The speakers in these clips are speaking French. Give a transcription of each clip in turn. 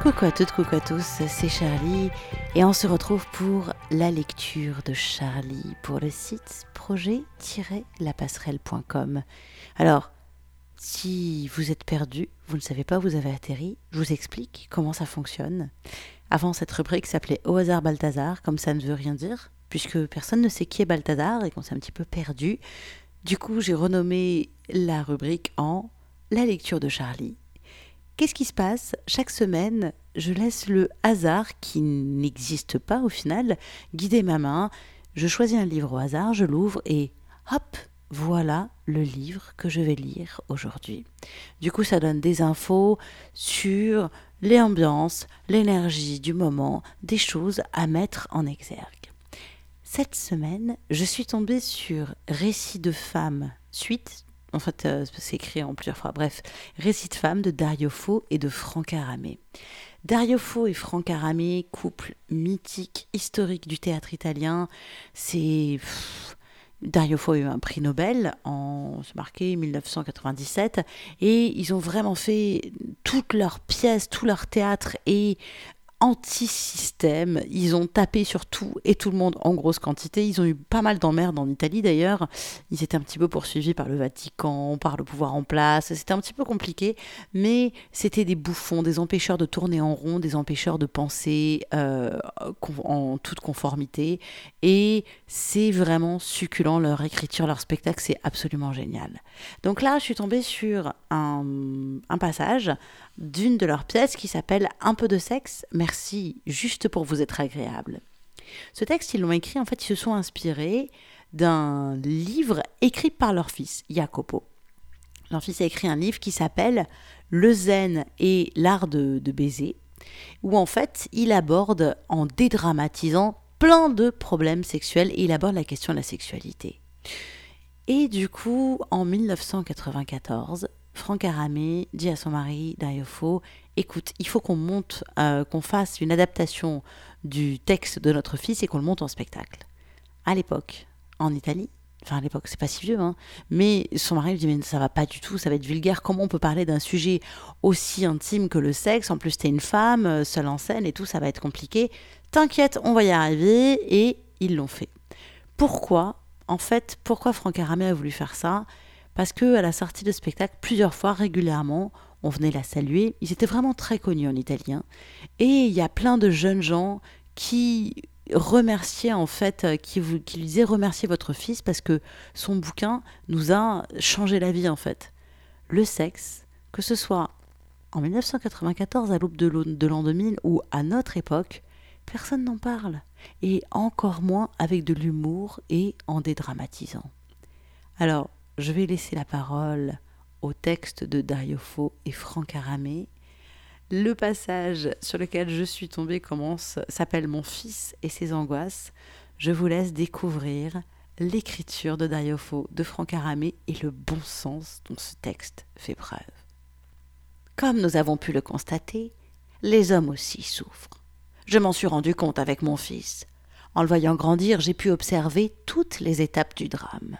Coucou à toutes, coucou à tous, c'est Charlie et on se retrouve pour la lecture de Charlie pour le site projet-lapasserelle.com. Alors, si vous êtes perdu, vous ne savez pas où vous avez atterri, je vous explique comment ça fonctionne. Avant, cette rubrique s'appelait Au hasard Balthazar, comme ça ne veut rien dire, puisque personne ne sait qui est Balthazar et qu'on s'est un petit peu perdu. Du coup, j'ai renommé la rubrique en La lecture de Charlie Qu'est-ce qui se passe Chaque semaine, je laisse le hasard, qui n'existe pas au final, guider ma main. Je choisis un livre au hasard, je l'ouvre et hop, voilà le livre que je vais lire aujourd'hui. Du coup, ça donne des infos sur les ambiances, l'énergie du moment, des choses à mettre en exergue. Cette semaine, je suis tombée sur Récits de femmes, suite en fait, euh, c'est écrit en plusieurs fois. Bref, Récit de femme de Dario Fo et de Franck Aramé. Dario Fo et Franck Aramé, couple mythique, historique du théâtre italien. C'est. Dario Fo a eu un prix Nobel en marqué 1997 et ils ont vraiment fait toutes leurs pièces, tout leur théâtre et anti-système. Ils ont tapé sur tout et tout le monde en grosse quantité. Ils ont eu pas mal d'emmerdes en Italie d'ailleurs. Ils étaient un petit peu poursuivis par le Vatican, par le pouvoir en place. C'était un petit peu compliqué, mais c'était des bouffons, des empêcheurs de tourner en rond, des empêcheurs de penser euh, en toute conformité. Et c'est vraiment succulent. Leur écriture, leur spectacle, c'est absolument génial. Donc là, je suis tombée sur un, un passage d'une de leurs pièces qui s'appelle Un peu de sexe, merci, juste pour vous être agréable. Ce texte, ils l'ont écrit, en fait, ils se sont inspirés d'un livre écrit par leur fils, Jacopo. Leur fils a écrit un livre qui s'appelle Le zen et l'art de, de baiser, où en fait, il aborde, en dédramatisant, plein de problèmes sexuels et il aborde la question de la sexualité. Et du coup, en 1994, Franck Aramé dit à son mari Fo écoute, il faut qu'on monte, euh, qu'on fasse une adaptation du texte de notre fils et qu'on le monte en spectacle. À l'époque, en Italie, enfin à l'époque, c'est pas si vieux, hein, mais son mari lui dit mais ça va pas du tout, ça va être vulgaire. Comment on peut parler d'un sujet aussi intime que le sexe? En plus, t'es une femme, euh, seule en scène et tout, ça va être compliqué. T'inquiète, on va y arriver. Et ils l'ont fait. Pourquoi En fait, pourquoi Franck Aramé a voulu faire ça? Parce qu'à la sortie de spectacle, plusieurs fois, régulièrement, on venait la saluer. Ils étaient vraiment très connus en italien. Et il y a plein de jeunes gens qui remerciaient en fait, euh, qui, vous, qui lui disaient remercier votre fils parce que son bouquin nous a changé la vie en fait. Le sexe, que ce soit en 1994 à l'aube de l'an 2000 ou à notre époque, personne n'en parle. Et encore moins avec de l'humour et en dédramatisant. Alors, je vais laisser la parole au texte de Dario Fo et Franck Aramé. Le passage sur lequel je suis tombée commence s'appelle Mon fils et ses angoisses. Je vous laisse découvrir l'écriture de Dario Fo, de Franck Aramé et le bon sens dont ce texte fait preuve. Comme nous avons pu le constater, les hommes aussi souffrent. Je m'en suis rendu compte avec mon fils. En le voyant grandir, j'ai pu observer toutes les étapes du drame.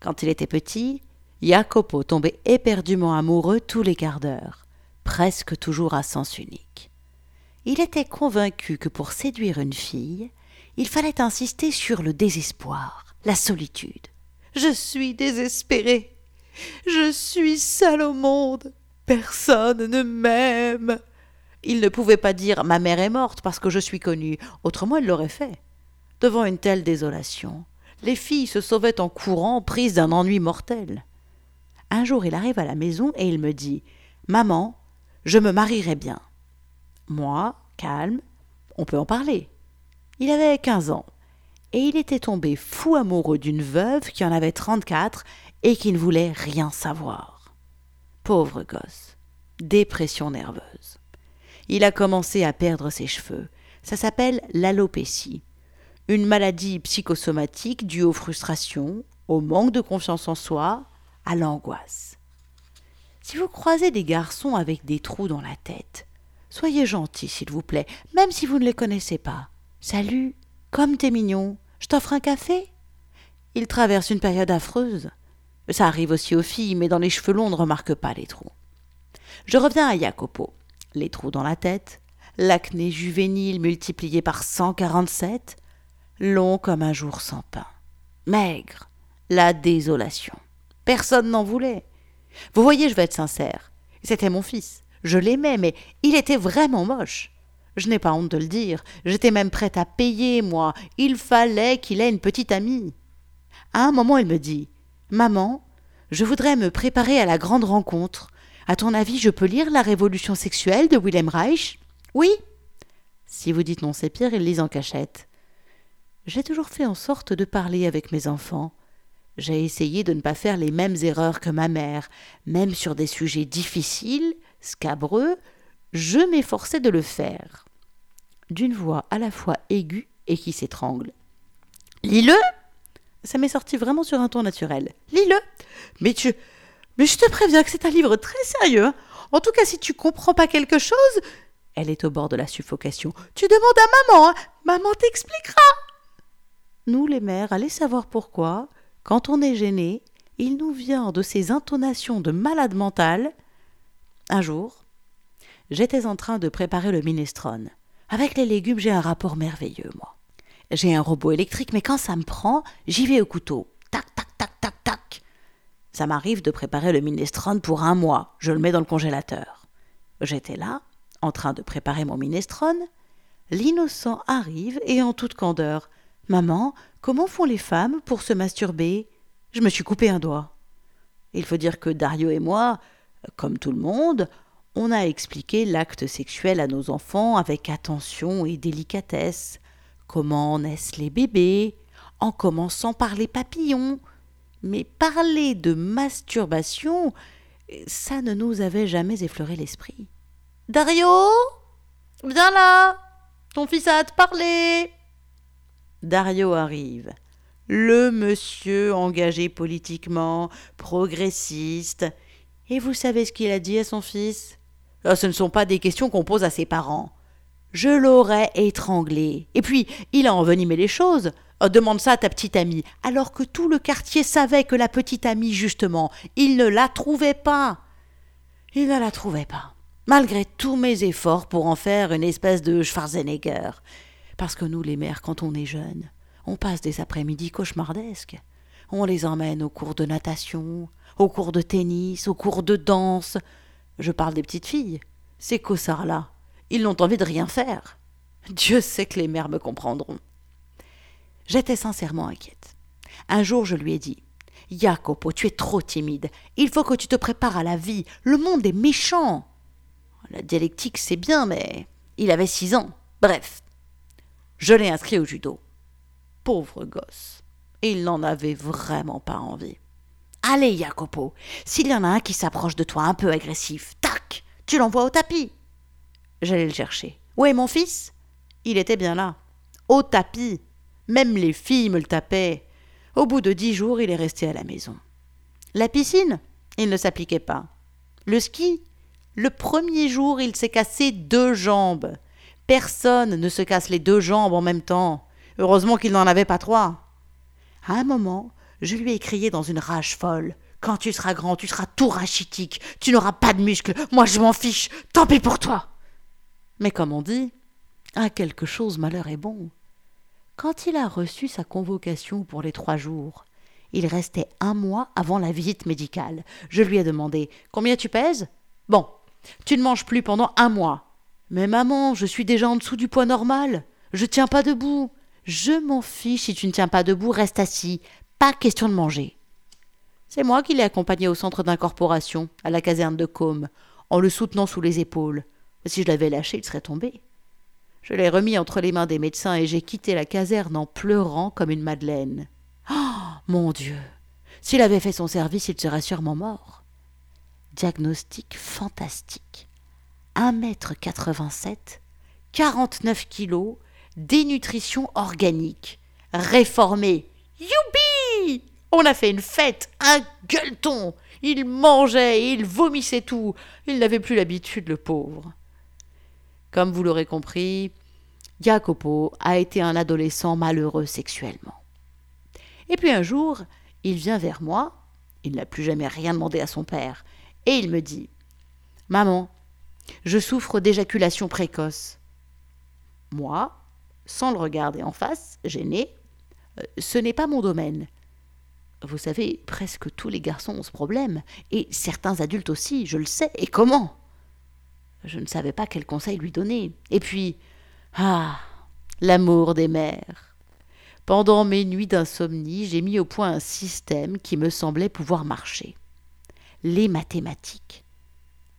Quand il était petit, Jacopo tombait éperdument amoureux tous les quarts d'heure, presque toujours à sens unique. Il était convaincu que pour séduire une fille, il fallait insister sur le désespoir, la solitude. Je suis désespéré. Je suis seul au monde. Personne ne m'aime. Il ne pouvait pas dire ma mère est morte parce que je suis connu, autrement il l'aurait fait. Devant une telle désolation, les filles se sauvaient en courant, prises d'un ennui mortel. Un jour, il arrive à la maison et il me dit Maman, je me marierai bien. Moi, calme, on peut en parler. Il avait quinze ans et il était tombé fou amoureux d'une veuve qui en avait trente-quatre et qui ne voulait rien savoir. Pauvre gosse, dépression nerveuse. Il a commencé à perdre ses cheveux. Ça s'appelle l'alopécie une maladie psychosomatique due aux frustrations, au manque de confiance en soi, à l'angoisse. Si vous croisez des garçons avec des trous dans la tête, soyez gentils, s'il vous plaît, même si vous ne les connaissez pas. Salut, comme t'es mignon, je t'offre un café Ils traversent une période affreuse. Ça arrive aussi aux filles, mais dans les cheveux longs, on ne remarque pas les trous. Je reviens à Jacopo. les trous dans la tête, l'acné juvénile multiplié par 147, long comme un jour sans pain. Maigre, la désolation. Personne n'en voulait. Vous voyez, je vais être sincère. C'était mon fils. Je l'aimais, mais il était vraiment moche. Je n'ai pas honte de le dire. J'étais même prête à payer, moi. Il fallait qu'il ait une petite amie. À un moment, il me dit Maman, je voudrais me préparer à la grande rencontre. À ton avis, je peux lire La Révolution sexuelle de Wilhelm Reich? Oui Si vous dites non, c'est pire, il lise en cachette. J'ai toujours fait en sorte de parler avec mes enfants. J'ai essayé de ne pas faire les mêmes erreurs que ma mère, même sur des sujets difficiles, scabreux, je m'efforçais de le faire. D'une voix à la fois aiguë et qui s'étrangle. Lis-le Ça m'est sorti vraiment sur un ton naturel. Lis-le Mais tu. Mais je te préviens que c'est un livre très sérieux. En tout cas, si tu comprends pas quelque chose. Elle est au bord de la suffocation. Tu demandes à maman, hein. Maman t'expliquera. Nous, les mères, allez savoir pourquoi, quand on est gêné, il nous vient de ces intonations de malade mental. Un jour, j'étais en train de préparer le minestrone. Avec les légumes, j'ai un rapport merveilleux, moi. J'ai un robot électrique, mais quand ça me prend, j'y vais au couteau. Tac, tac, tac, tac, tac. Ça m'arrive de préparer le minestrone pour un mois. Je le mets dans le congélateur. J'étais là, en train de préparer mon minestrone. L'innocent arrive et en toute candeur. Maman, comment font les femmes pour se masturber? Je me suis coupé un doigt. Il faut dire que Dario et moi, comme tout le monde, on a expliqué l'acte sexuel à nos enfants avec attention et délicatesse. Comment naissent les bébés, en commençant par les papillons. Mais parler de masturbation, ça ne nous avait jamais effleuré l'esprit. Dario? Viens là Ton fils a à te parler Dario arrive. Le monsieur engagé politiquement, progressiste. Et vous savez ce qu'il a dit à son fils? Ah, ce ne sont pas des questions qu'on pose à ses parents. Je l'aurais étranglé. Et puis, il a envenimé les choses. Oh, demande ça à ta petite amie. Alors que tout le quartier savait que la petite amie, justement, il ne la trouvait pas. Il ne la trouvait pas. Malgré tous mes efforts pour en faire une espèce de Schwarzenegger. Parce que nous, les mères, quand on est jeune, on passe des après-midi cauchemardesques. On les emmène au cours de natation, au cours de tennis, au cours de danse. Je parle des petites filles. Ces cossards-là, ils n'ont envie de rien faire. Dieu sait que les mères me comprendront. J'étais sincèrement inquiète. Un jour, je lui ai dit Jacopo, tu es trop timide. Il faut que tu te prépares à la vie. Le monde est méchant. La dialectique, c'est bien, mais il avait six ans. Bref, je l'ai inscrit au judo. Pauvre gosse. Il n'en avait vraiment pas envie. Allez, Jacopo, s'il y en a un qui s'approche de toi un peu agressif, tac, tu l'envoies au tapis. J'allais le chercher. Où est mon fils? Il était bien là. Au tapis. Même les filles me le tapaient. Au bout de dix jours, il est resté à la maison. La piscine? Il ne s'appliquait pas. Le ski? Le premier jour, il s'est cassé deux jambes. Personne ne se casse les deux jambes en même temps. Heureusement qu'il n'en avait pas trois. À un moment, je lui ai crié dans une rage folle. Quand tu seras grand, tu seras tout rachitique, tu n'auras pas de muscles, moi je m'en fiche, tant pis pour toi. Mais comme on dit, à quelque chose malheur est bon. Quand il a reçu sa convocation pour les trois jours, il restait un mois avant la visite médicale. Je lui ai demandé Combien tu pèses? Bon, tu ne manges plus pendant un mois. Mais maman, je suis déjà en dessous du poids normal. Je tiens pas debout. Je m'en fiche si tu ne tiens pas debout, reste assis. Pas question de manger. C'est moi qui l'ai accompagné au centre d'incorporation, à la caserne de Côme, en le soutenant sous les épaules. Si je l'avais lâché, il serait tombé. Je l'ai remis entre les mains des médecins et j'ai quitté la caserne en pleurant comme une madeleine. Oh mon Dieu S'il avait fait son service, il serait sûrement mort. Diagnostic fantastique. 1 mètre 87, 49 kilos, dénutrition organique, réformé. Youpi on a fait une fête, un gueuleton. Il mangeait il vomissait tout. Il n'avait plus l'habitude, le pauvre. Comme vous l'aurez compris, Jacopo a été un adolescent malheureux sexuellement. Et puis un jour, il vient vers moi, il n'a plus jamais rien demandé à son père, et il me dit Maman, Je souffre d'éjaculation précoce. Moi, sans le regarder en face, gêné, euh, ce n'est pas mon domaine. Vous savez, presque tous les garçons ont ce problème, et certains adultes aussi, je le sais, et comment? Je ne savais pas quel conseil lui donner. Et puis, ah, l'amour des mères. Pendant mes nuits d'insomnie, j'ai mis au point un système qui me semblait pouvoir marcher. Les mathématiques.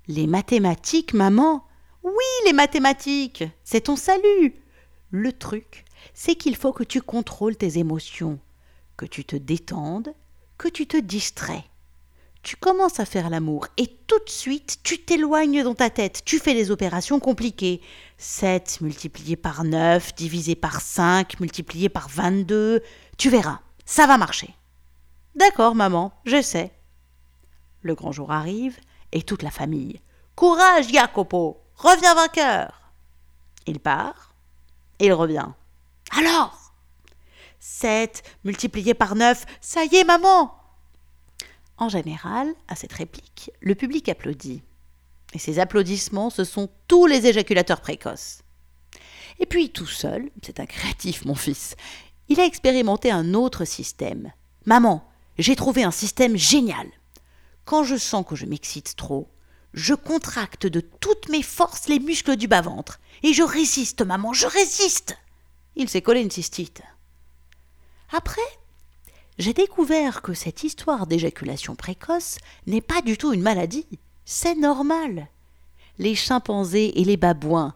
Les mathématiques, maman Oui, les mathématiques C'est ton salut Le truc, c'est qu'il faut que tu contrôles tes émotions, que tu te détendes, que tu te distrais. Tu commences à faire l'amour et tout de suite tu t'éloignes dans ta tête, tu fais des opérations compliquées. 7 multiplié par 9 divisé par 5 multiplié par 22, tu verras, ça va marcher. D'accord, maman, je sais. Le grand jour arrive et toute la famille. Courage, Jacopo, reviens vainqueur. Il part, il revient. Alors? 7 multiplié par 9, ça y est, maman En général, à cette réplique, le public applaudit. Et ces applaudissements, ce sont tous les éjaculateurs précoces. Et puis, tout seul, c'est un créatif, mon fils, il a expérimenté un autre système. Maman, j'ai trouvé un système génial. Quand je sens que je m'excite trop, je contracte de toutes mes forces les muscles du bas-ventre. Et je résiste, maman, je résiste. Il s'est collé une cystite. Après, j'ai découvert que cette histoire d'éjaculation précoce n'est pas du tout une maladie. C'est normal. Les chimpanzés et les babouins,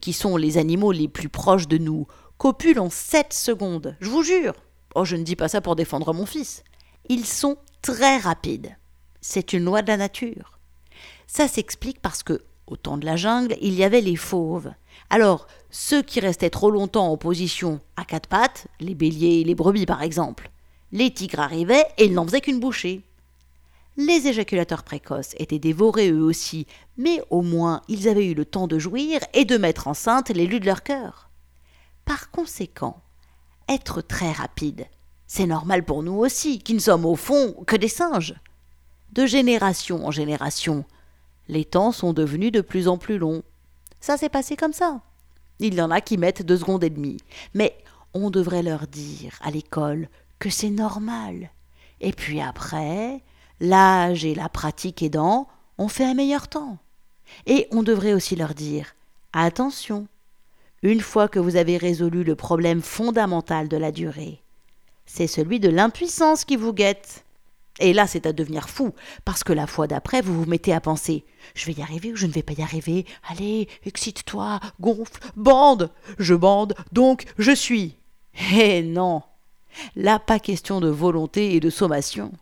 qui sont les animaux les plus proches de nous, copulent en 7 secondes. Je vous jure. Oh, je ne dis pas ça pour défendre mon fils. Ils sont très rapides. C'est une loi de la nature. Ça s'explique parce que, au temps de la jungle, il y avait les fauves. Alors, ceux qui restaient trop longtemps en position à quatre pattes, les béliers et les brebis par exemple, les tigres arrivaient et ils n'en faisaient qu'une bouchée. Les éjaculateurs précoces étaient dévorés eux aussi, mais au moins ils avaient eu le temps de jouir et de mettre enceinte l'élu de leur cœur. Par conséquent, être très rapide, c'est normal pour nous aussi, qui ne sommes au fond que des singes. De génération en génération, les temps sont devenus de plus en plus longs. Ça s'est passé comme ça. Il y en a qui mettent deux secondes et demie. Mais on devrait leur dire à l'école que c'est normal. Et puis après, l'âge et la pratique aidant, on fait un meilleur temps. Et on devrait aussi leur dire attention, une fois que vous avez résolu le problème fondamental de la durée, c'est celui de l'impuissance qui vous guette. Et là, c'est à devenir fou, parce que la fois d'après, vous vous mettez à penser Je vais y arriver ou je ne vais pas y arriver? Allez, excite-toi, gonfle, bande Je bande, donc je suis. Eh non Là, pas question de volonté et de sommation.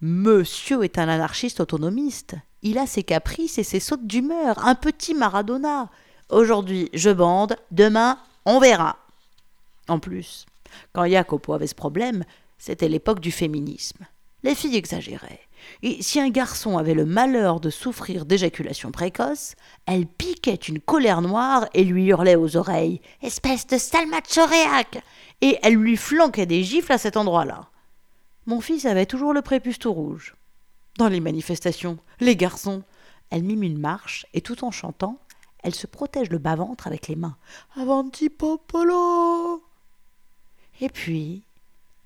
Monsieur est un anarchiste autonomiste. Il a ses caprices et ses sautes d'humeur, un petit Maradona. Aujourd'hui, je bande, demain, on verra. En plus, quand Jacopo avait ce problème, c'était l'époque du féminisme. Les filles exagéraient. Et si un garçon avait le malheur de souffrir d'éjaculation précoce, elle piquait une colère noire et lui hurlait aux oreilles Espèce de sale machoréac Et elle lui flanquait des gifles à cet endroit-là. Mon fils avait toujours le prépuce tout rouge. Dans les manifestations, les garçons, elle mime une marche et tout en chantant, elle se protège le bas-ventre avec les mains. Avanti popolo Et puis,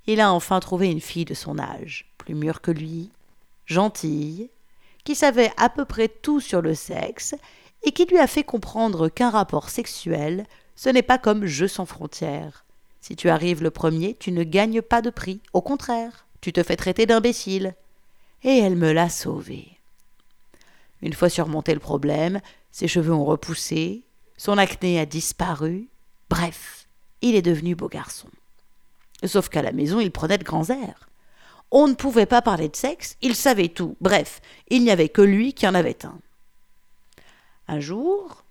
il a enfin trouvé une fille de son âge plus mûre que lui, gentille, qui savait à peu près tout sur le sexe, et qui lui a fait comprendre qu'un rapport sexuel, ce n'est pas comme jeu sans frontières. Si tu arrives le premier, tu ne gagnes pas de prix, au contraire, tu te fais traiter d'imbécile. Et elle me l'a sauvé. Une fois surmonté le problème, ses cheveux ont repoussé, son acné a disparu, bref, il est devenu beau garçon. Sauf qu'à la maison, il prenait de grands airs. On ne pouvait pas parler de sexe, il savait tout. Bref, il n'y avait que lui qui en avait un. Un jour,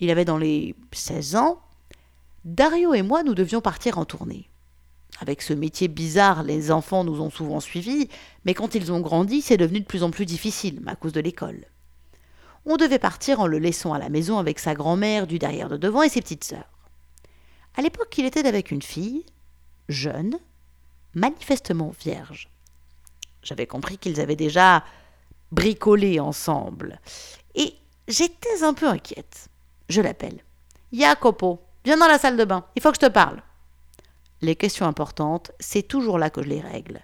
il avait dans les 16 ans, Dario et moi nous devions partir en tournée. Avec ce métier bizarre, les enfants nous ont souvent suivis, mais quand ils ont grandi, c'est devenu de plus en plus difficile à cause de l'école. On devait partir en le laissant à la maison avec sa grand-mère du derrière de devant et ses petites sœurs. À l'époque, il était avec une fille, jeune, manifestement vierge. J'avais compris qu'ils avaient déjà bricolé ensemble. Et J'étais un peu inquiète. Je l'appelle. Jacopo, viens dans la salle de bain, il faut que je te parle. Les questions importantes, c'est toujours là que je les règle.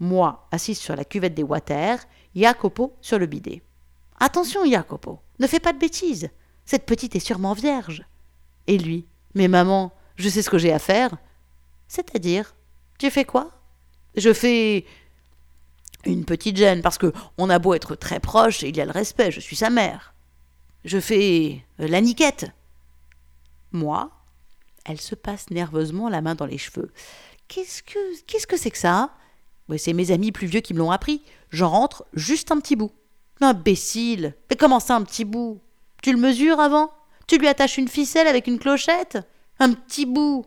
Moi, assise sur la cuvette des water, Jacopo sur le bidet. Attention, Jacopo, ne fais pas de bêtises. Cette petite est sûrement vierge. Et lui, mais maman, je sais ce que j'ai à faire. C'est-à-dire, tu fais quoi? Je fais une petite gêne parce que on a beau être très proche, il y a le respect, je suis sa mère. Je fais euh, la niquette. Moi, elle se passe nerveusement la main dans les cheveux. Qu'est-ce que qu'est-ce que c'est que ça? C'est mes amis plus vieux qui me l'ont appris. J'en rentre juste un petit bout. Imbécile Mais comment ça un petit bout? Tu le mesures avant? Tu lui attaches une ficelle avec une clochette? Un petit bout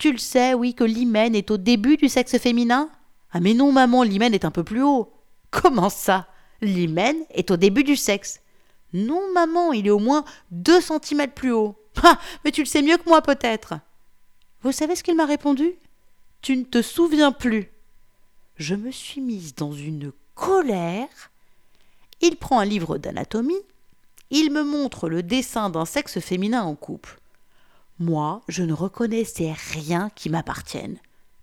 Tu le sais, oui, que l'hymen est au début du sexe féminin? Ah mais non, maman, l'hymen est un peu plus haut. Comment ça? L'hymen est au début du sexe. Non, maman, il est au moins deux centimètres plus haut. Ah, mais tu le sais mieux que moi peut-être. Vous savez ce qu'il m'a répondu? Tu ne te souviens plus. Je me suis mise dans une colère. Il prend un livre d'anatomie. Il me montre le dessin d'un sexe féminin en couple. Moi, je ne reconnaissais rien qui m'appartienne.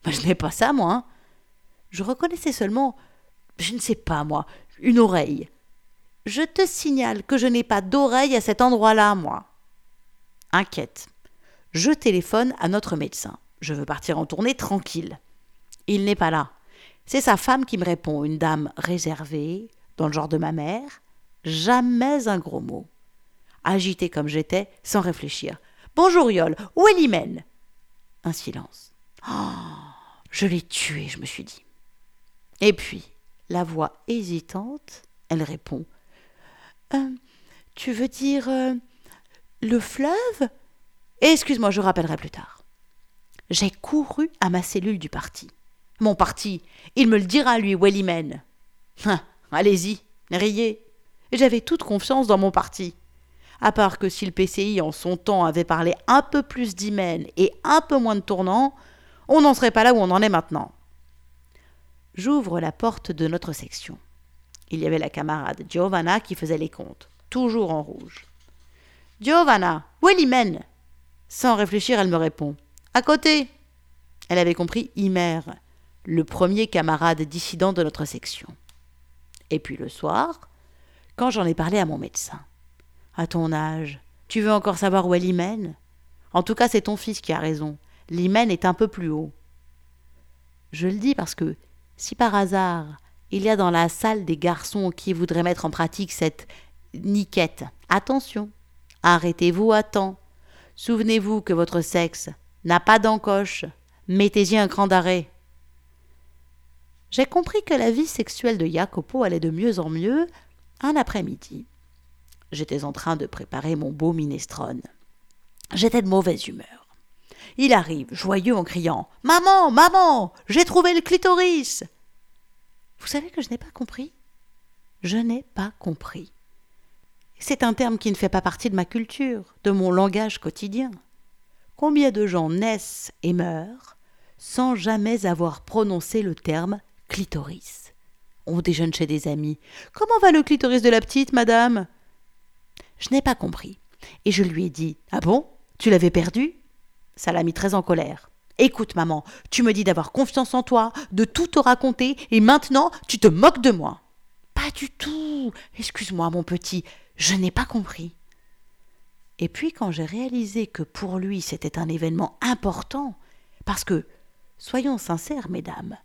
je n'ai pas ça, moi. Hein. Je reconnaissais seulement, je ne sais pas, moi, une oreille. Je te signale que je n'ai pas d'oreille à cet endroit-là, moi inquiète. Je téléphone à notre médecin. Je veux partir en tournée tranquille. Il n'est pas là. C'est sa femme qui me répond, une dame réservée, dans le genre de ma mère. Jamais un gros mot. Agité comme j'étais, sans réfléchir. Bonjour Yol, où Un silence. Oh, je l'ai tué, je me suis dit. Et puis, la voix hésitante, elle répond euh, Tu veux dire euh, le fleuve? Excuse-moi, je rappellerai plus tard. J'ai couru à ma cellule du parti. Mon parti, il me le dira, lui, Wellyman. Hein, allez-y, riez. J'avais toute confiance dans mon parti. À part que si le PCI en son temps avait parlé un peu plus d'hymen et un peu moins de tournant, on n'en serait pas là où on en est maintenant. J'ouvre la porte de notre section. Il y avait la camarade Giovanna qui faisait les comptes, toujours en rouge. Giovanna, où est l'hymen? Sans réfléchir, elle me répond À côté. Elle avait compris Imer, le premier camarade dissident de notre section. Et puis le soir, quand j'en ai parlé à mon médecin. À ton âge, tu veux encore savoir où est l'hymen En tout cas, c'est ton fils qui a raison. L'hymen est un peu plus haut. Je le dis parce que, si par hasard, il y a dans la salle des garçons qui voudraient mettre en pratique cette niquette, attention, Arrêtez-vous à temps. Souvenez-vous que votre sexe n'a pas d'encoche. Mettez-y un cran d'arrêt. J'ai compris que la vie sexuelle de Jacopo allait de mieux en mieux un après-midi. J'étais en train de préparer mon beau minestrone. J'étais de mauvaise humeur. Il arrive, joyeux, en criant Maman, maman, j'ai trouvé le clitoris Vous savez que je n'ai pas compris? Je n'ai pas compris. C'est un terme qui ne fait pas partie de ma culture, de mon langage quotidien. Combien de gens naissent et meurent sans jamais avoir prononcé le terme clitoris? On déjeune chez des amis. Comment va le clitoris de la petite, madame? Je n'ai pas compris. Et je lui ai dit Ah bon? Tu l'avais perdu? Ça l'a mis très en colère. Écoute, maman, tu me dis d'avoir confiance en toi, de tout te raconter, et maintenant tu te moques de moi. Pas du tout. Excuse-moi, mon petit, je n'ai pas compris. Et puis quand j'ai réalisé que pour lui c'était un événement important, parce que, soyons sincères, mesdames,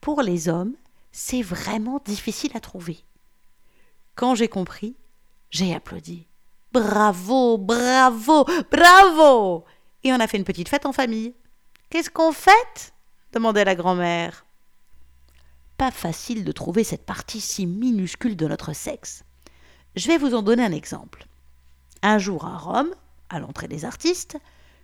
pour les hommes, c'est vraiment difficile à trouver. Quand j'ai compris, j'ai applaudi. Bravo, bravo, bravo Et on a fait une petite fête en famille. Qu'est-ce qu'on fête? demandait la grand-mère. Pas facile de trouver cette partie si minuscule de notre sexe. Je vais vous en donner un exemple. Un jour à Rome, à l'entrée des artistes,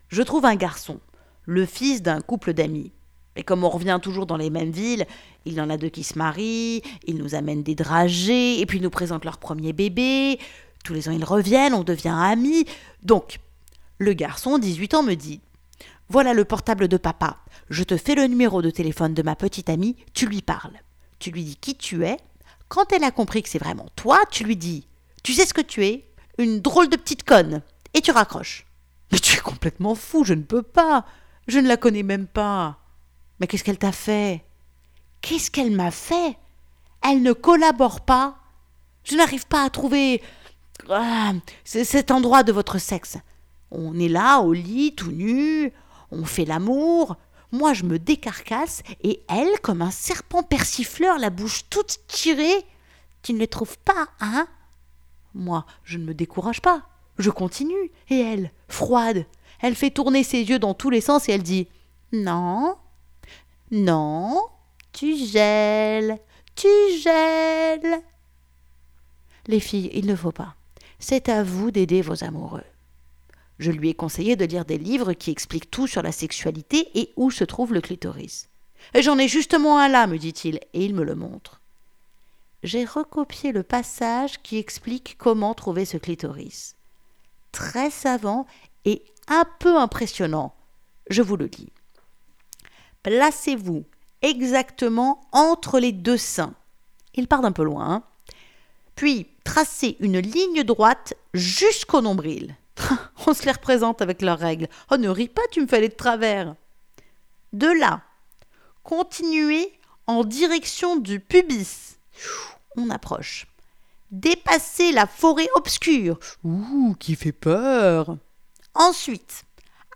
je trouve un garçon, le fils d'un couple d'amis. Et comme on revient toujours dans les mêmes villes, il y en a deux qui se marient, ils nous amènent des dragées, et puis nous présentent leur premier bébé. Tous les ans, ils reviennent, on devient amis. Donc, le garçon, 18 ans, me dit Voilà le portable de papa. Je te fais le numéro de téléphone de ma petite amie, tu lui parles. Tu lui dis qui tu es. Quand elle a compris que c'est vraiment toi, tu lui dis tu sais ce que tu es? Une drôle de petite conne, et tu raccroches. Mais tu es complètement fou, je ne peux pas. Je ne la connais même pas. Mais qu'est-ce qu'elle t'a fait? Qu'est-ce qu'elle m'a fait? Elle ne collabore pas. Je n'arrive pas à trouver ah, cet endroit de votre sexe. On est là, au lit, tout nu, on fait l'amour. Moi, je me décarcasse, et elle, comme un serpent persifleur, la bouche toute tirée. Tu ne les trouves pas, hein? Moi, je ne me décourage pas. Je continue. Et elle, froide, elle fait tourner ses yeux dans tous les sens et elle dit Non, non, tu gèles, tu gèles. Les filles, il ne faut pas. C'est à vous d'aider vos amoureux. Je lui ai conseillé de lire des livres qui expliquent tout sur la sexualité et où se trouve le clitoris. J'en ai justement un là, me dit-il, et il me le montre. J'ai recopié le passage qui explique comment trouver ce clitoris. Très savant et un peu impressionnant. Je vous le dis. Placez-vous exactement entre les deux seins. Il part d'un peu loin. Hein. Puis tracez une ligne droite jusqu'au nombril. On se les représente avec leurs règles. Oh, ne ris pas, tu me fais aller de travers. De là, continuez en direction du pubis. On approche. Dépassez la forêt obscure. Ouh, qui fait peur. Ensuite,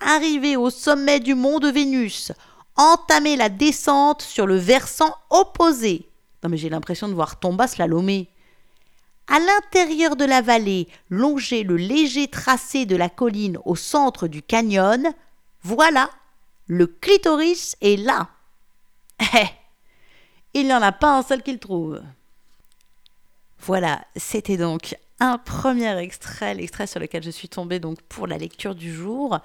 arrivez au sommet du mont de Vénus. Entamez la descente sur le versant opposé. Non mais j'ai l'impression de voir Tomba slalomer. À l'intérieur de la vallée, longez le léger tracé de la colline au centre du canyon. Voilà, le clitoris est là. Eh, il n'y en a pas un seul qu'il trouve. Voilà, c'était donc un premier extrait, l'extrait sur lequel je suis tombée donc pour la lecture du jour.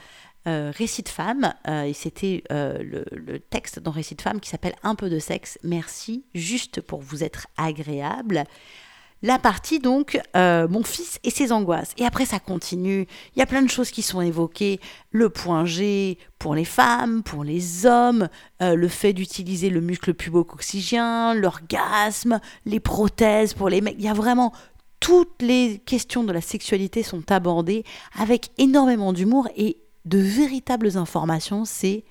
Euh, Récit de femme, euh, et c'était euh, le, le, texte dans Récit de femme qui s'appelle Un peu de sexe, merci, juste pour vous être agréable la partie donc euh, mon fils et ses angoisses. Et après ça continue, il y a plein de choses qui sont évoquées, le point G pour les femmes, pour les hommes, euh, le fait d'utiliser le muscle pubococcygien, l'orgasme, les prothèses pour les mecs, il y a vraiment toutes les questions de la sexualité sont abordées avec énormément d'humour et de véritables informations, c'est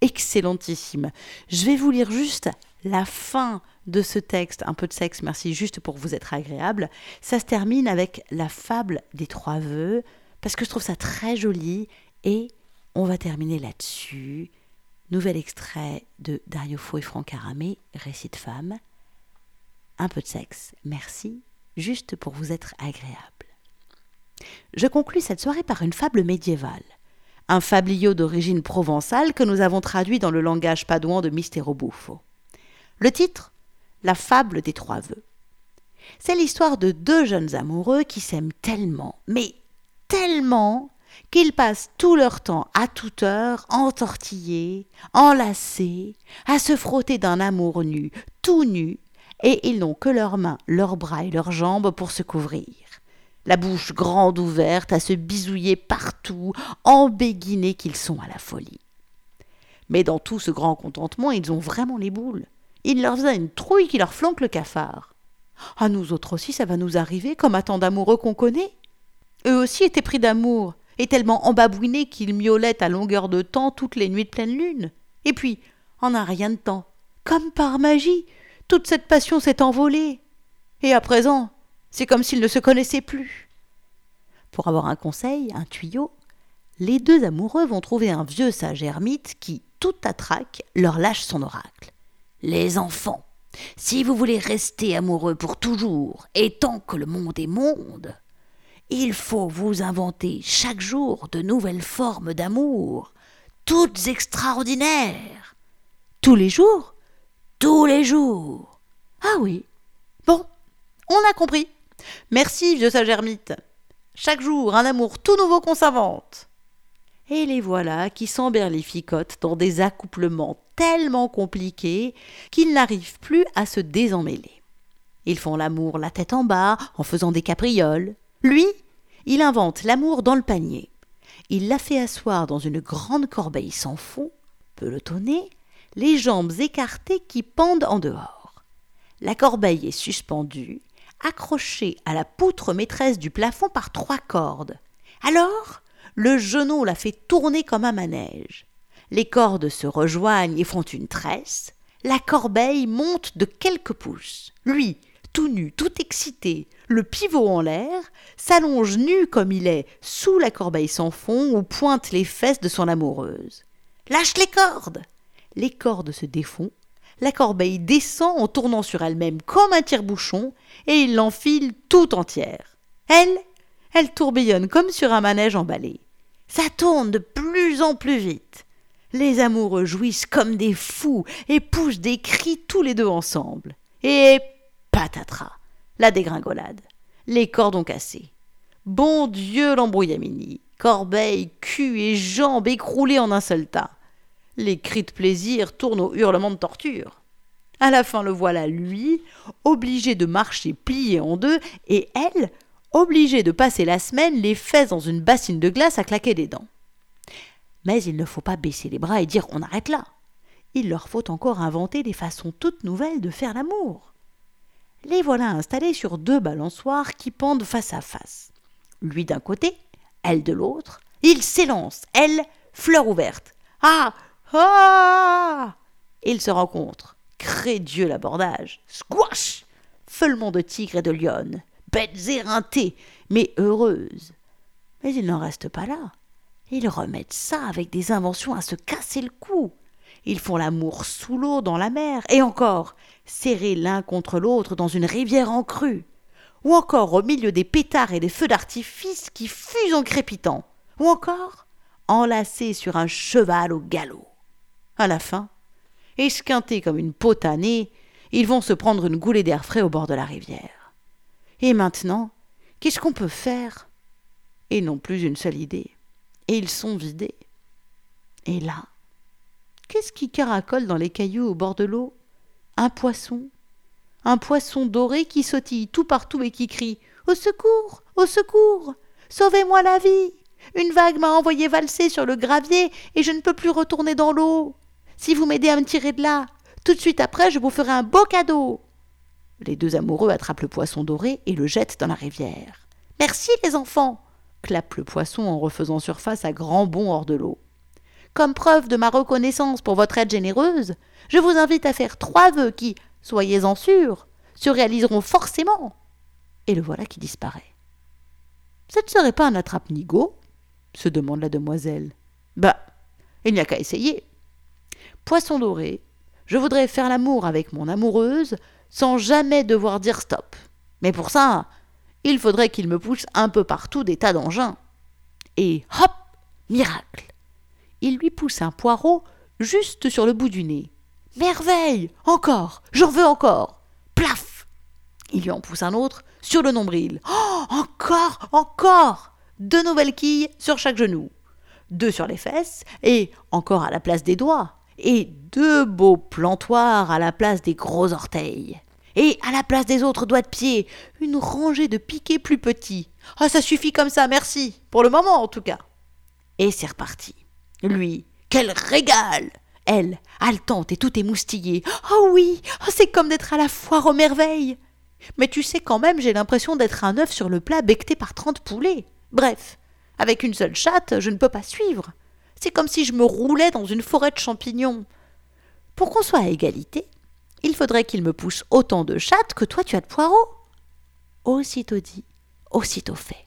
excellentissime. Je vais vous lire juste la fin de ce texte, un peu de sexe, merci, juste pour vous être agréable, ça se termine avec la fable des trois vœux, parce que je trouve ça très joli, et on va terminer là-dessus. Nouvel extrait de Dario Fo et Franck Aramé, Récit de femme. Un peu de sexe, merci, juste pour vous être agréable. Je conclus cette soirée par une fable médiévale, un fabliau d'origine provençale que nous avons traduit dans le langage padouan de Mistero Buffo. Le titre la fable des trois vœux. C'est l'histoire de deux jeunes amoureux qui s'aiment tellement, mais tellement, qu'ils passent tout leur temps à toute heure entortillés, enlacés, à se frotter d'un amour nu, tout nu, et ils n'ont que leurs mains, leurs bras et leurs jambes pour se couvrir. La bouche grande ouverte, à se bisouiller partout, embéguinés qu'ils sont à la folie. Mais dans tout ce grand contentement, ils ont vraiment les boules il leur faisait une trouille qui leur flanque le cafard. À nous autres aussi, ça va nous arriver, comme à tant d'amoureux qu'on connaît. Eux aussi étaient pris d'amour, et tellement embabouinés qu'ils miaulaient à longueur de temps toutes les nuits de pleine lune. Et puis, en un rien de temps, comme par magie, toute cette passion s'est envolée. Et à présent, c'est comme s'ils ne se connaissaient plus. Pour avoir un conseil, un tuyau, les deux amoureux vont trouver un vieux sage ermite qui, tout à trac, leur lâche son oracle. Les enfants, si vous voulez rester amoureux pour toujours, et tant que le monde est monde, il faut vous inventer chaque jour de nouvelles formes d'amour, toutes extraordinaires. Tous les jours? Tous les jours. Ah oui. Bon, on a compris. Merci, vieux sage ermite. Chaque jour, un amour tout nouveau qu'on s'invente. Et les voilà qui s'emberlificotent dans des accouplements tellement compliqués qu'ils n'arrivent plus à se désemmêler. Ils font l'amour la tête en bas en faisant des caprioles. Lui, il invente l'amour dans le panier. Il la fait asseoir dans une grande corbeille sans fond, pelotonnée, les jambes écartées qui pendent en dehors. La corbeille est suspendue, accroché à la poutre maîtresse du plafond par trois cordes. Alors, le genou la fait tourner comme un manège. Les cordes se rejoignent et font une tresse. La corbeille monte de quelques pouces. Lui, tout nu, tout excité, le pivot en l'air, s'allonge nu comme il est, sous la corbeille sans fond où pointent les fesses de son amoureuse. Lâche les cordes Les cordes se défont, la corbeille descend en tournant sur elle-même comme un tire-bouchon, et il l'enfile tout entière. Elle, elle tourbillonne comme sur un manège emballé. Ça tourne de plus en plus vite. Les amoureux jouissent comme des fous et poussent des cris tous les deux ensemble. Et patatras, la dégringolade. Les cordes ont cassé. Bon Dieu l'embrouillamini. Corbeille, cul et jambes écroulés en un seul tas. Les cris de plaisir tournent aux hurlements de torture. À la fin, le voilà, lui, obligé de marcher plié en deux, et elle, obligée de passer la semaine les fesses dans une bassine de glace à claquer des dents. Mais il ne faut pas baisser les bras et dire on arrête là. Il leur faut encore inventer des façons toutes nouvelles de faire l'amour. Les voilà installés sur deux balançoires qui pendent face à face. Lui d'un côté, elle de l'autre. Ils s'élancent, elle, fleur ouverte. Ah ah Ils se rencontrent. Crée Dieu l'abordage. Squash Feulement de tigre et de lionne. Bêtes éreintées, mais heureuses. Mais ils n'en restent pas là. Ils remettent ça avec des inventions à se casser le cou. Ils font l'amour sous l'eau dans la mer, et encore, serrés l'un contre l'autre dans une rivière en crue, ou encore au milieu des pétards et des feux d'artifice qui fusent en crépitant, ou encore enlacés sur un cheval au galop à la fin, esquintés comme une potanée, ils vont se prendre une goulée d'air frais au bord de la rivière. Et maintenant, qu'est-ce qu'on peut faire? Ils n'ont plus une seule idée. Et ils sont vidés. Et là, qu'est-ce qui caracole dans les cailloux au bord de l'eau? Un poisson. Un poisson doré qui sautille tout partout et qui crie Au secours Au secours Sauvez-moi la vie Une vague m'a envoyé valser sur le gravier et je ne peux plus retourner dans l'eau. Si vous m'aidez à me tirer de là, tout de suite après, je vous ferai un beau cadeau. Les deux amoureux attrapent le poisson doré et le jettent dans la rivière. Merci, les enfants clappe le poisson en refaisant surface à grands bonds hors de l'eau. Comme preuve de ma reconnaissance pour votre aide généreuse, je vous invite à faire trois vœux qui, soyez-en sûrs, se réaliseront forcément. Et le voilà qui disparaît. Ce ne serait pas un attrape-nigo se demande la demoiselle. Bah, il n'y a qu'à essayer. Poisson doré, je voudrais faire l'amour avec mon amoureuse sans jamais devoir dire stop. Mais pour ça, il faudrait qu'il me pousse un peu partout des tas d'engins. Et hop Miracle Il lui pousse un poireau juste sur le bout du nez. Merveille Encore J'en veux encore Plaf Il lui en pousse un autre sur le nombril. Oh Encore Encore Deux nouvelles quilles sur chaque genou. Deux sur les fesses et encore à la place des doigts et deux beaux plantoirs à la place des gros orteils. Et à la place des autres doigts de pied, une rangée de piquets plus petits. Ah, ça suffit comme ça, merci. Pour le moment, en tout cas. Et c'est reparti. Lui, quel régal Elle, haletante et tout émoustillée. Oh oui, oh, c'est comme d'être à la foire aux merveilles. Mais tu sais quand même, j'ai l'impression d'être un œuf sur le plat becté par trente poulets. Bref, avec une seule chatte, je ne peux pas suivre. C'est comme si je me roulais dans une forêt de champignons. Pour qu'on soit à égalité, il faudrait qu'il me pousse autant de chattes que toi tu as de poireaux. Aussitôt dit, aussitôt fait.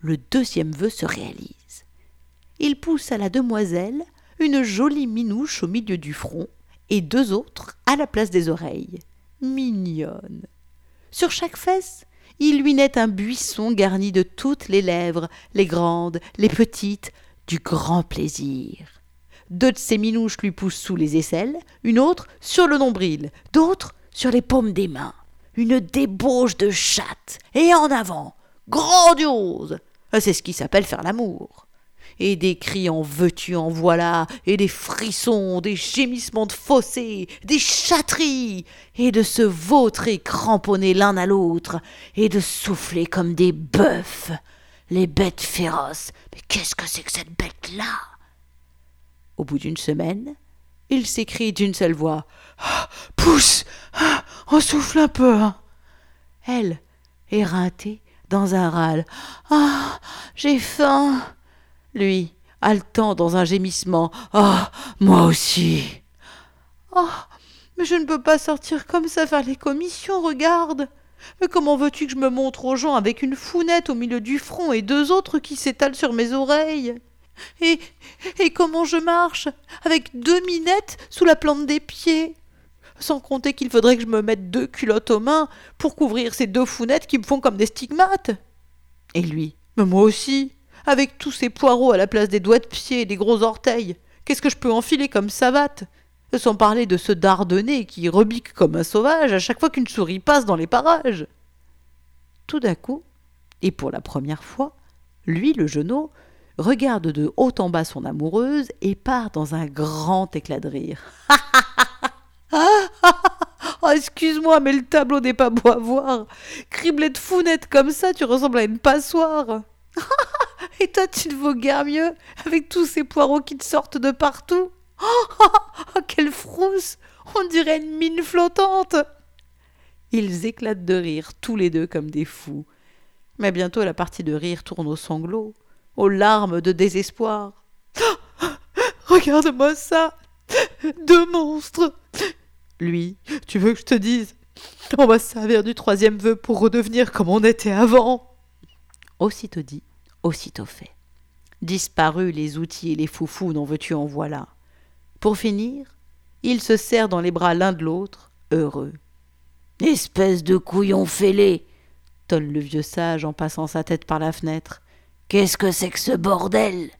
Le deuxième vœu se réalise. Il pousse à la demoiselle une jolie minouche au milieu du front et deux autres à la place des oreilles. Mignonne. Sur chaque fesse, il lui naît un buisson garni de toutes les lèvres, les grandes, les petites, du grand plaisir. Deux de ses minouches lui poussent sous les aisselles, une autre sur le nombril, d'autres sur les paumes des mains. Une débauche de chatte, et en avant, grandiose. C'est ce qui s'appelle faire l'amour. Et des cris en veux-tu, en voilà, et des frissons, des gémissements de fossés, des chatteries, et de se vautrer cramponnés l'un à l'autre, et de souffler comme des bœufs, les bêtes féroces. Mais qu'est-ce que c'est que cette bête-là? Au bout d'une semaine, il s'écrie d'une seule voix ah, Pousse ah, On souffle un peu hein. Elle, éreinté, dans un râle. Ah. J'ai faim. Lui, haletant dans un gémissement. Ah. Moi aussi. Ah. Mais je ne peux pas sortir comme ça faire les commissions, regarde. Mais comment veux-tu que je me montre aux gens avec une founette au milieu du front et deux autres qui s'étalent sur mes oreilles? Et, et comment je marche? Avec deux minettes sous la plante des pieds? Sans compter qu'il faudrait que je me mette deux culottes aux mains pour couvrir ces deux founettes qui me font comme des stigmates. Et lui, mais moi aussi, avec tous ces poireaux à la place des doigts de pied et des gros orteils, qu'est-ce que je peux enfiler comme savate? Sans parler de ce dardonné qui rebique comme un sauvage à chaque fois qu'une souris passe dans les parages. Tout d'un coup, et pour la première fois, lui, le genou, regarde de haut en bas son amoureuse et part dans un grand éclat de rire. oh, excuse-moi, mais le tableau n'est pas beau à voir. Criblé de founettes comme ça, tu ressembles à une passoire. et toi, tu ne vaux guère mieux, avec tous ces poireaux qui te sortent de partout. quelle frousse On dirait une mine flottante Ils éclatent de rire, tous les deux comme des fous. Mais bientôt la partie de rire tourne aux sanglots aux larmes de désespoir. Regarde-moi ça Deux monstres Lui, tu veux que je te dise? On va servir du troisième vœu pour redevenir comme on était avant Aussitôt dit, aussitôt fait. Disparus les outils et les foufous dont veux-tu en voilà. Pour finir, ils se serrent dans les bras l'un de l'autre, heureux. Espèce de couillon fêlé tonne le vieux sage en passant sa tête par la fenêtre. Qu'est-ce que c'est que ce bordel?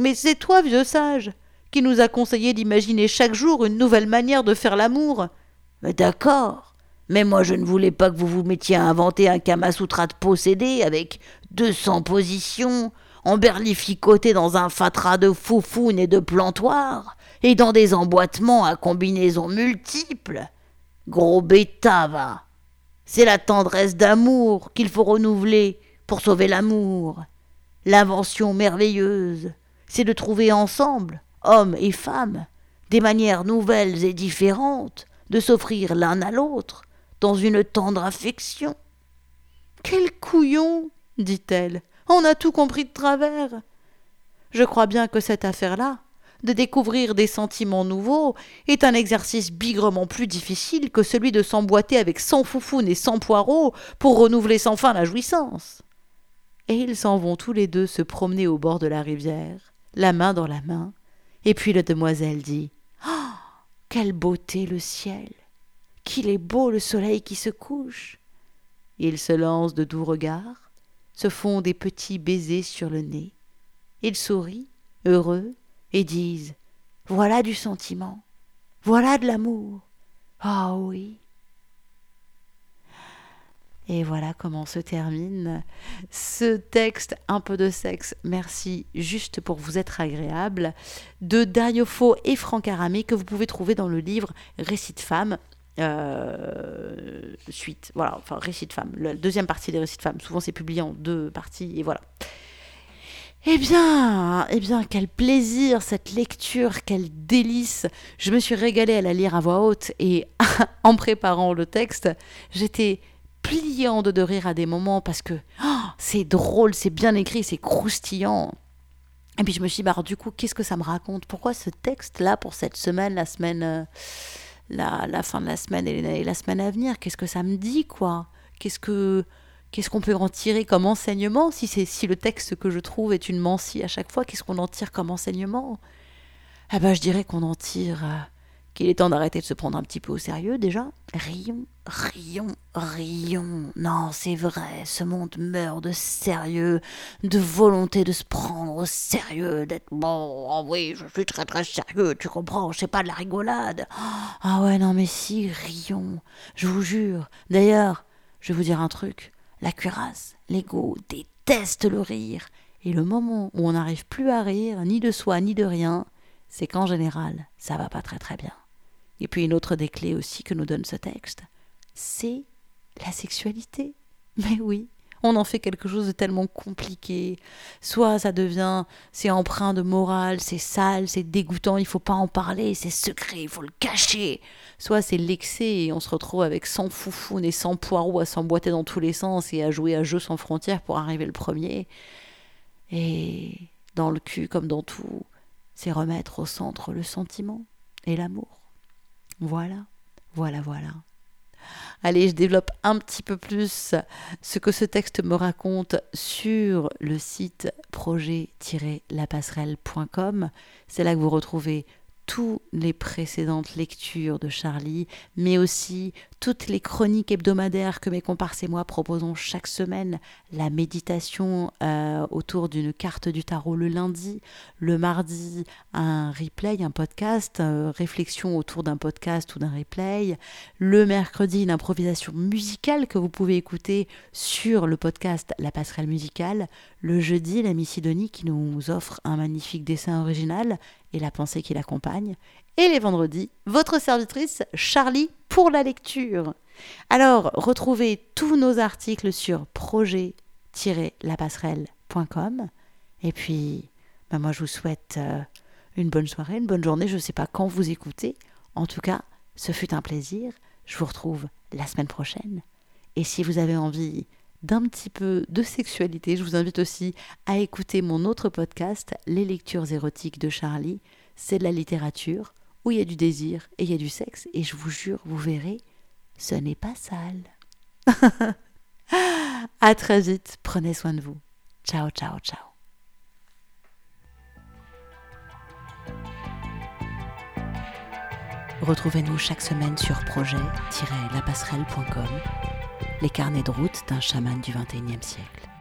Mais c'est toi, vieux sage, qui nous a conseillé d'imaginer chaque jour une nouvelle manière de faire l'amour. D'accord. Mais moi je ne voulais pas que vous vous mettiez à inventer un Kamasutra de possédé avec deux cents positions, emberlificoté dans un fatras de foufounes et de plantoirs, et dans des emboîtements à combinaisons multiples. Gros bêta, va. C'est la tendresse d'amour qu'il faut renouveler pour sauver l'amour. L'invention merveilleuse, c'est de trouver ensemble, hommes et femmes, des manières nouvelles et différentes de s'offrir l'un à l'autre dans une tendre affection. Quel couillon dit-elle. On a tout compris de travers. Je crois bien que cette affaire-là, de découvrir des sentiments nouveaux, est un exercice bigrement plus difficile que celui de s'emboîter avec cent foufounes et cent poireaux pour renouveler sans fin la jouissance. Et ils s'en vont tous les deux se promener au bord de la rivière, la main dans la main, et puis la demoiselle dit Oh Quelle beauté le ciel Qu'il est beau le soleil qui se couche Ils se lancent de doux regards, se font des petits baisers sur le nez. Ils sourient, heureux, et disent Voilà du sentiment, voilà de l'amour. Ah oui, et voilà comment se termine ce texte un peu de sexe. Merci juste pour vous être agréable de Dario Fo et Franck Aramé que vous pouvez trouver dans le livre Récits de femmes. Euh, suite, voilà, enfin récits de femmes, la deuxième partie des récits de femmes. Souvent c'est publié en deux parties et voilà. Eh bien, eh bien, quel plaisir cette lecture, quel délice. Je me suis régalée à la lire à voix haute et en préparant le texte, j'étais pliante de rire à des moments parce que oh, c'est drôle, c'est bien écrit, c'est croustillant. Et puis je me suis dit, bah, du coup, qu'est-ce que ça me raconte? Pourquoi ce texte-là pour cette semaine, la semaine, euh, la, la, fin de la semaine et, la semaine à venir? Qu'est-ce que ça me dit, quoi? Qu'est-ce que qu'est-ce qu'on peut en tirer comme enseignement si c'est si le texte que je trouve est une mancie à chaque fois Qu'est-ce qu'on en tire comme enseignement? Ah ben, je dirais qu'on en tire euh, qu'il est temps d'arrêter de se prendre un petit peu au sérieux déjà. Rions, rions, rions. Non, c'est vrai, ce monde meurt de sérieux, de volonté de se prendre au sérieux, d'être bon, oh oui, je suis très très sérieux, tu comprends, sais pas de la rigolade. Ah ouais, non mais si, rions, je vous jure. D'ailleurs, je vais vous dire un truc, la cuirasse, l'ego déteste le rire. Et le moment où on n'arrive plus à rire, ni de soi, ni de rien, c'est qu'en général, ça va pas très très bien. Et puis une autre des clés aussi que nous donne ce texte, c'est la sexualité. Mais oui, on en fait quelque chose de tellement compliqué. Soit ça devient, c'est empreint de morale, c'est sale, c'est dégoûtant, il faut pas en parler, c'est secret, il faut le cacher. Soit c'est l'excès et on se retrouve avec 100 foufounes et 100 poireaux à s'emboîter dans tous les sens et à jouer à jeu sans frontières pour arriver le premier. Et dans le cul, comme dans tout, c'est remettre au centre le sentiment et l'amour. Voilà, voilà, voilà. Allez, je développe un petit peu plus ce que ce texte me raconte sur le site projet-lapasserelle.com. C'est là que vous retrouvez toutes les précédentes lectures de Charlie, mais aussi toutes les chroniques hebdomadaires que mes comparses et moi proposons chaque semaine, la méditation euh, autour d'une carte du tarot le lundi, le mardi un replay, un podcast, euh, réflexion autour d'un podcast ou d'un replay, le mercredi une improvisation musicale que vous pouvez écouter sur le podcast La passerelle musicale, le jeudi la Sidonie qui nous offre un magnifique dessin original et la pensée qui l'accompagne, et les vendredis, votre servitrice Charlie pour la lecture. Alors, retrouvez tous nos articles sur projet-lapasserelle.com. Et puis, ben moi, je vous souhaite euh, une bonne soirée, une bonne journée. Je ne sais pas quand vous écoutez. En tout cas, ce fut un plaisir. Je vous retrouve la semaine prochaine. Et si vous avez envie d'un petit peu de sexualité, je vous invite aussi à écouter mon autre podcast, Les lectures érotiques de Charlie. C'est de la littérature où il y a du désir et il y a du sexe. Et je vous jure, vous verrez, ce n'est pas sale. à très vite, prenez soin de vous. Ciao, ciao, ciao. Retrouvez-nous chaque semaine sur projet-lapasserelle.com, les carnets de route d'un chaman du XXIe siècle.